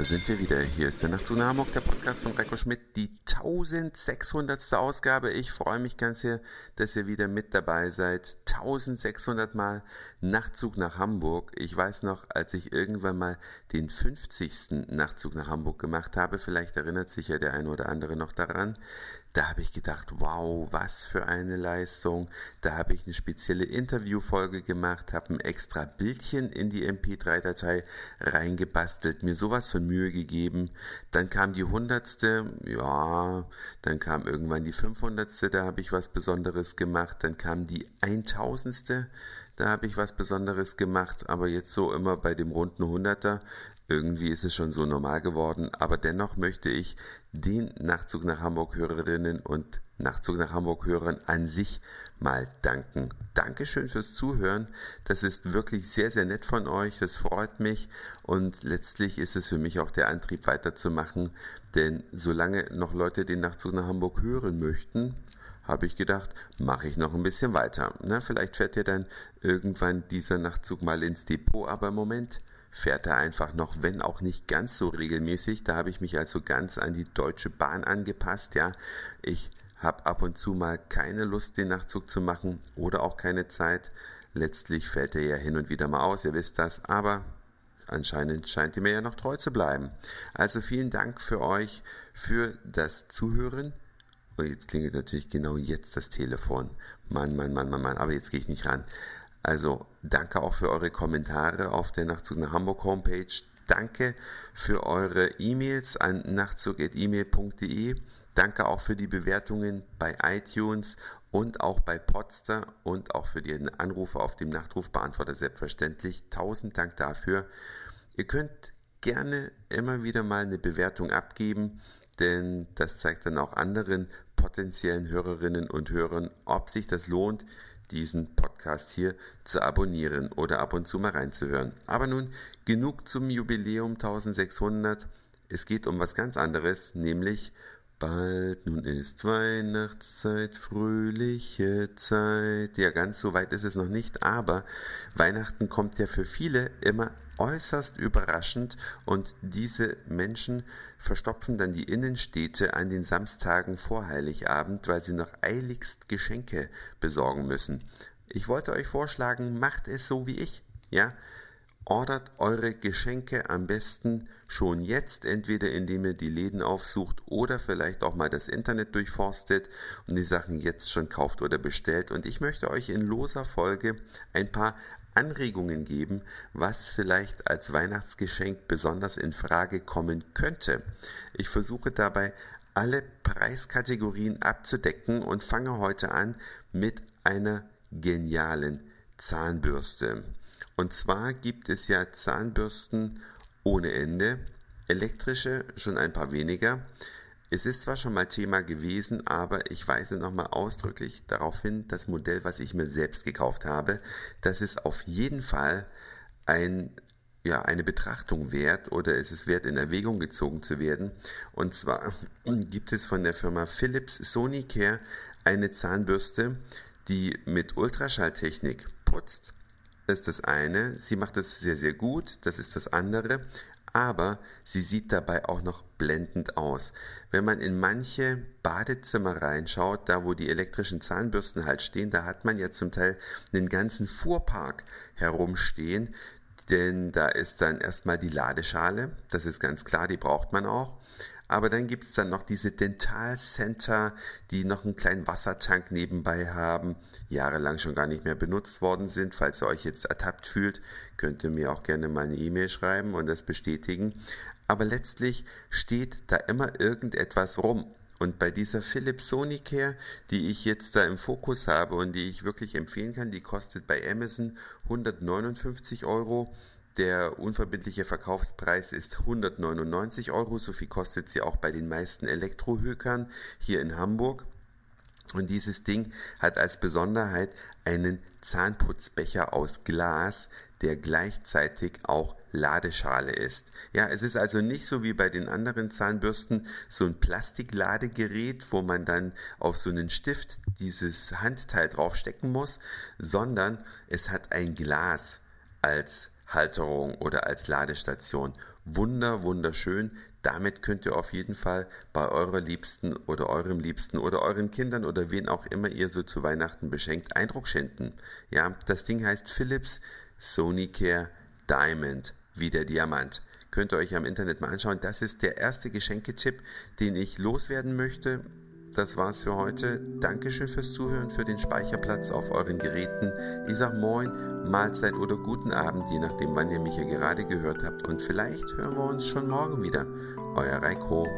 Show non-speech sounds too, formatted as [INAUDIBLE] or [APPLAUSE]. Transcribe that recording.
da sind wir wieder. Hier ist der Nachtzug nach Hamburg, der Podcast von Reiko Schmidt, die 1600. Ausgabe. Ich freue mich ganz sehr, dass ihr wieder mit dabei seid. 1600 Mal Nachtzug nach Hamburg. Ich weiß noch, als ich irgendwann mal den 50. Nachtzug nach Hamburg gemacht habe, vielleicht erinnert sich ja der eine oder andere noch daran, da habe ich gedacht, wow, was für eine Leistung. Da habe ich eine spezielle Interviewfolge gemacht, habe ein extra Bildchen in die MP3-Datei reingebastelt, mir sowas von Mühe gegeben. Dann kam die hundertste, ja, dann kam irgendwann die fünfhundertste, da habe ich was Besonderes gemacht. Dann kam die eintausendste, da habe ich was Besonderes gemacht. Aber jetzt so immer bei dem runden Hunderter, irgendwie ist es schon so normal geworden, aber dennoch möchte ich den Nachtzug nach Hamburg Hörerinnen und Nachtzug nach Hamburg Hörern an sich mal danken. Dankeschön fürs Zuhören. Das ist wirklich sehr, sehr nett von euch. Das freut mich und letztlich ist es für mich auch der Antrieb weiterzumachen, denn solange noch Leute den Nachtzug nach Hamburg hören möchten, habe ich gedacht, mache ich noch ein bisschen weiter. Na, vielleicht fährt ja dann irgendwann dieser Nachtzug mal ins Depot, aber im Moment fährt er einfach noch, wenn auch nicht ganz so regelmäßig. Da habe ich mich also ganz an die Deutsche Bahn angepasst. Ja, ich habe ab und zu mal keine Lust, den Nachtzug zu machen oder auch keine Zeit. Letztlich fällt er ja hin und wieder mal aus, ihr wisst das, aber anscheinend scheint ihr mir ja noch treu zu bleiben. Also vielen Dank für euch, für das Zuhören. Und jetzt klingelt natürlich genau jetzt das Telefon. Mann, Mann, Mann, Mann, Mann, aber jetzt gehe ich nicht ran. Also danke auch für eure Kommentare auf der Nachtzug nach Hamburg Homepage. Danke für eure E-Mails an nachtzug.email.de. Danke auch für die Bewertungen bei iTunes und auch bei Podster und auch für die Anrufe auf dem Nachtrufbeantworter selbstverständlich. Tausend Dank dafür. Ihr könnt gerne immer wieder mal eine Bewertung abgeben, denn das zeigt dann auch anderen potenziellen Hörerinnen und Hörern, ob sich das lohnt, diesen Podcast hier zu abonnieren oder ab und zu mal reinzuhören. Aber nun genug zum Jubiläum 1600. Es geht um was ganz anderes, nämlich Bald nun ist Weihnachtszeit, fröhliche Zeit. Ja, ganz so weit ist es noch nicht, aber Weihnachten kommt ja für viele immer äußerst überraschend und diese Menschen verstopfen dann die Innenstädte an den Samstagen vor Heiligabend, weil sie noch eiligst Geschenke besorgen müssen. Ich wollte euch vorschlagen, macht es so wie ich. Ja, Ordert eure Geschenke am besten schon jetzt, entweder indem ihr die Läden aufsucht oder vielleicht auch mal das Internet durchforstet und die Sachen jetzt schon kauft oder bestellt. Und ich möchte euch in loser Folge ein paar Anregungen geben, was vielleicht als Weihnachtsgeschenk besonders in Frage kommen könnte. Ich versuche dabei alle Preiskategorien abzudecken und fange heute an mit einer genialen Zahnbürste. Und zwar gibt es ja Zahnbürsten ohne Ende, elektrische schon ein paar weniger. Es ist zwar schon mal Thema gewesen, aber ich weise nochmal ausdrücklich darauf hin, das Modell, was ich mir selbst gekauft habe, das ist auf jeden Fall ein, ja, eine Betrachtung wert oder es ist wert, in Erwägung gezogen zu werden. Und zwar [CLEARS THROAT] gibt es von der Firma Philips Sonicare eine Zahnbürste, die mit Ultraschalltechnik putzt das ist das eine. Sie macht das sehr, sehr gut. Das ist das andere. Aber sie sieht dabei auch noch blendend aus. Wenn man in manche Badezimmer reinschaut, da wo die elektrischen Zahnbürsten halt stehen, da hat man ja zum Teil einen ganzen Fuhrpark herumstehen, denn da ist dann erstmal die Ladeschale, das ist ganz klar, die braucht man auch. Aber dann gibt es dann noch diese Dentalcenter, die noch einen kleinen Wassertank nebenbei haben, jahrelang schon gar nicht mehr benutzt worden sind. Falls ihr euch jetzt ertappt fühlt, könnt ihr mir auch gerne mal eine E-Mail schreiben und das bestätigen. Aber letztlich steht da immer irgendetwas rum. Und bei dieser Philips Sonicare, die ich jetzt da im Fokus habe und die ich wirklich empfehlen kann, die kostet bei Amazon 159 Euro. Der unverbindliche Verkaufspreis ist 199 Euro, so viel kostet sie auch bei den meisten Elektrohökern hier in Hamburg. Und dieses Ding hat als Besonderheit einen Zahnputzbecher aus Glas, der gleichzeitig auch Ladeschale ist. Ja, es ist also nicht so wie bei den anderen Zahnbürsten so ein Plastikladegerät, wo man dann auf so einen Stift dieses Handteil draufstecken muss, sondern es hat ein Glas als Halterung oder als Ladestation. Wunder, wunderschön. Damit könnt ihr auf jeden Fall bei eurer Liebsten oder eurem Liebsten oder euren Kindern oder wen auch immer ihr so zu Weihnachten beschenkt, Eindruck schenken. Ja, das Ding heißt Philips Sonicare Diamond, wie der Diamant. Könnt ihr euch am Internet mal anschauen. Das ist der erste Geschenketipp, den ich loswerden möchte. Das war's für heute. Dankeschön fürs Zuhören, für den Speicherplatz auf euren Geräten. Ich sag Moin, Mahlzeit oder guten Abend, je nachdem, wann ihr mich hier gerade gehört habt. Und vielleicht hören wir uns schon morgen wieder. Euer Reiko.